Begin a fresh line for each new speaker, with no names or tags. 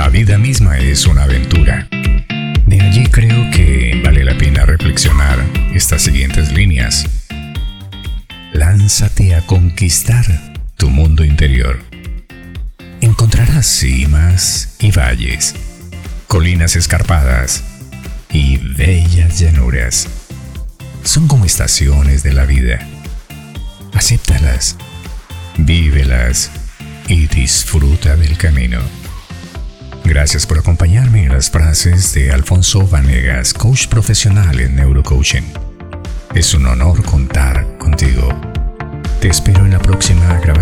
La vida misma es una aventura. De allí creo que vale la pena reflexionar estas siguientes líneas. Lánzate a conquistar tu mundo interior. Encontrarás cimas y valles, colinas escarpadas y bellas llanuras. Son como estaciones de la vida. Acéptalas, vívelas y disfruta del camino. Gracias por acompañarme en las frases de Alfonso Vanegas, coach profesional en neurocoaching. Es un honor contar contigo. Te espero en la próxima grabación.